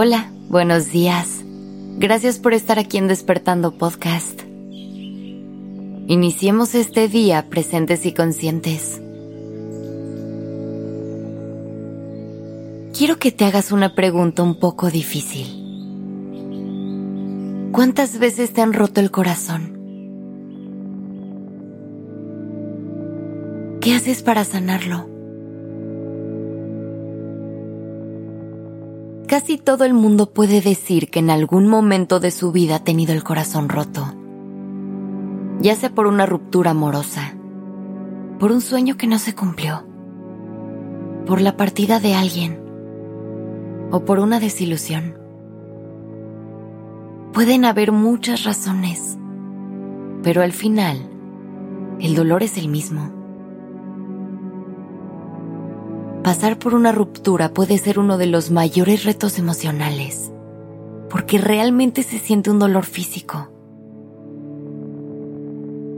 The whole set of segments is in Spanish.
Hola, buenos días. Gracias por estar aquí en Despertando Podcast. Iniciemos este día presentes y conscientes. Quiero que te hagas una pregunta un poco difícil. ¿Cuántas veces te han roto el corazón? ¿Qué haces para sanarlo? Casi todo el mundo puede decir que en algún momento de su vida ha tenido el corazón roto, ya sea por una ruptura amorosa, por un sueño que no se cumplió, por la partida de alguien o por una desilusión. Pueden haber muchas razones, pero al final el dolor es el mismo. Pasar por una ruptura puede ser uno de los mayores retos emocionales, porque realmente se siente un dolor físico.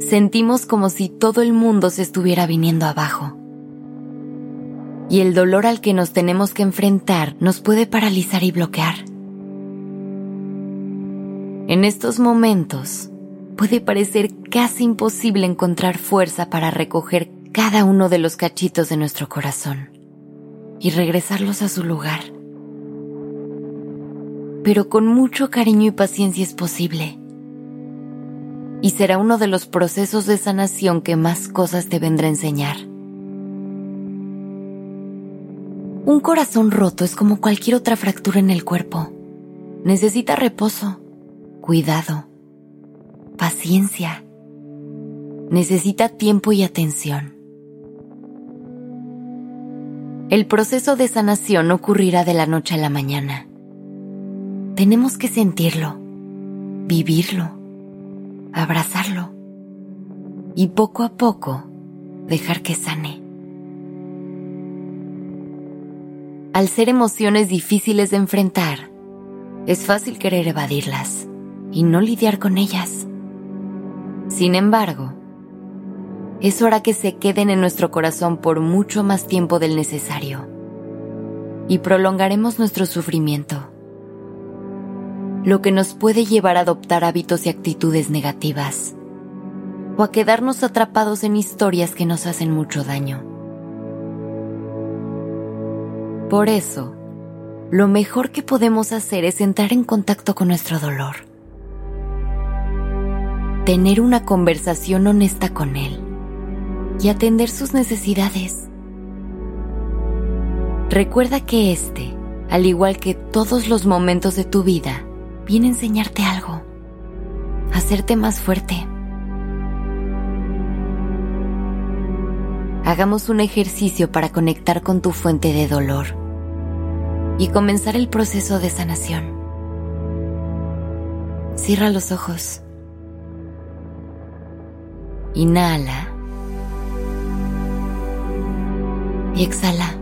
Sentimos como si todo el mundo se estuviera viniendo abajo. Y el dolor al que nos tenemos que enfrentar nos puede paralizar y bloquear. En estos momentos, puede parecer casi imposible encontrar fuerza para recoger cada uno de los cachitos de nuestro corazón y regresarlos a su lugar. Pero con mucho cariño y paciencia es posible. Y será uno de los procesos de sanación que más cosas te vendrá a enseñar. Un corazón roto es como cualquier otra fractura en el cuerpo. Necesita reposo, cuidado, paciencia. Necesita tiempo y atención. El proceso de sanación ocurrirá de la noche a la mañana. Tenemos que sentirlo, vivirlo, abrazarlo y poco a poco dejar que sane. Al ser emociones difíciles de enfrentar, es fácil querer evadirlas y no lidiar con ellas. Sin embargo, es hora que se queden en nuestro corazón por mucho más tiempo del necesario. Y prolongaremos nuestro sufrimiento, lo que nos puede llevar a adoptar hábitos y actitudes negativas. O a quedarnos atrapados en historias que nos hacen mucho daño. Por eso, lo mejor que podemos hacer es entrar en contacto con nuestro dolor, tener una conversación honesta con él y atender sus necesidades. Recuerda que este, al igual que todos los momentos de tu vida, viene a enseñarte algo, a hacerte más fuerte. Hagamos un ejercicio para conectar con tu fuente de dolor y comenzar el proceso de sanación. Cierra los ojos. Inhala. Y exhala.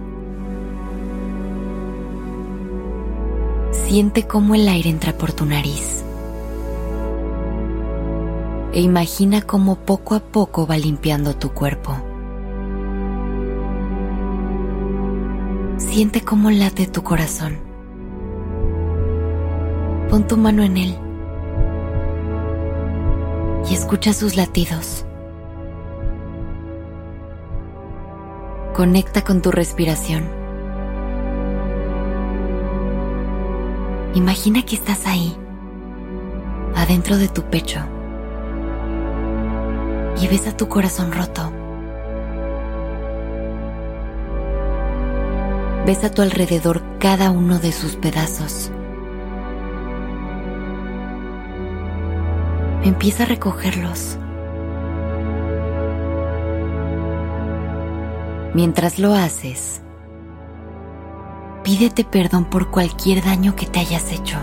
Siente cómo el aire entra por tu nariz. E imagina cómo poco a poco va limpiando tu cuerpo. Siente cómo late tu corazón. Pon tu mano en él y escucha sus latidos. Conecta con tu respiración. Imagina que estás ahí, adentro de tu pecho, y ves a tu corazón roto. Ves a tu alrededor cada uno de sus pedazos. Empieza a recogerlos. Mientras lo haces, pídete perdón por cualquier daño que te hayas hecho.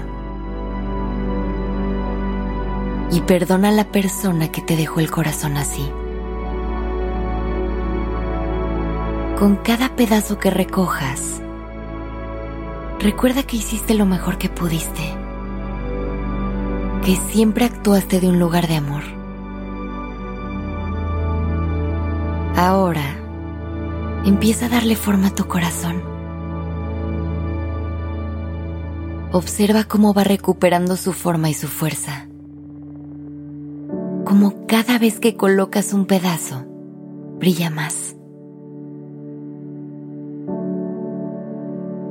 Y perdona a la persona que te dejó el corazón así. Con cada pedazo que recojas, recuerda que hiciste lo mejor que pudiste, que siempre actuaste de un lugar de amor. Ahora, Empieza a darle forma a tu corazón. Observa cómo va recuperando su forma y su fuerza. Como cada vez que colocas un pedazo, brilla más.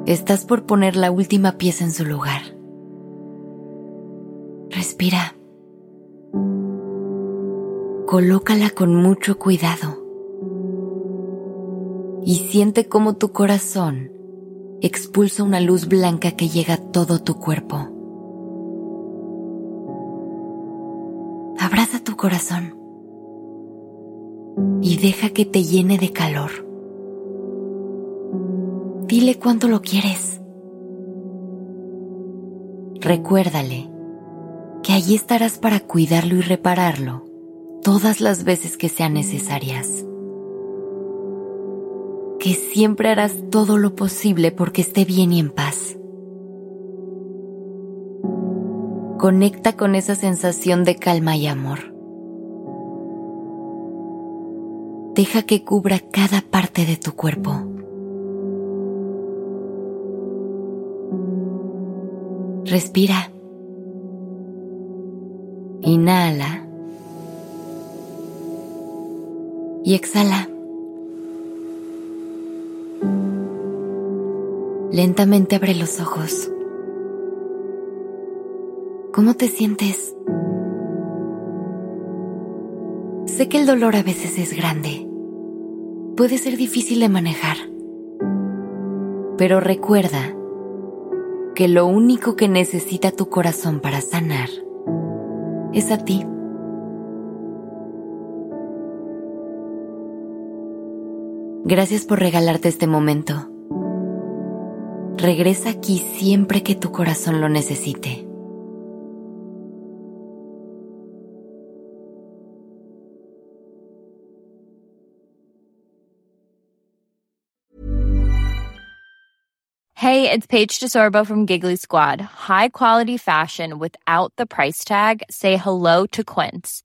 Estás por poner la última pieza en su lugar. Respira. Colócala con mucho cuidado. Y siente cómo tu corazón expulsa una luz blanca que llega a todo tu cuerpo. Abraza tu corazón y deja que te llene de calor. Dile cuánto lo quieres. Recuérdale que allí estarás para cuidarlo y repararlo todas las veces que sean necesarias que siempre harás todo lo posible porque esté bien y en paz. Conecta con esa sensación de calma y amor. Deja que cubra cada parte de tu cuerpo. Respira. Inhala. Y exhala. Lentamente abre los ojos. ¿Cómo te sientes? Sé que el dolor a veces es grande. Puede ser difícil de manejar. Pero recuerda que lo único que necesita tu corazón para sanar es a ti. Gracias por regalarte este momento. Regresa aquí siempre que tu corazón lo necesite. Hey, it's Paige DeSorbo from Giggly Squad. High quality fashion without the price tag. Say hello to Quince.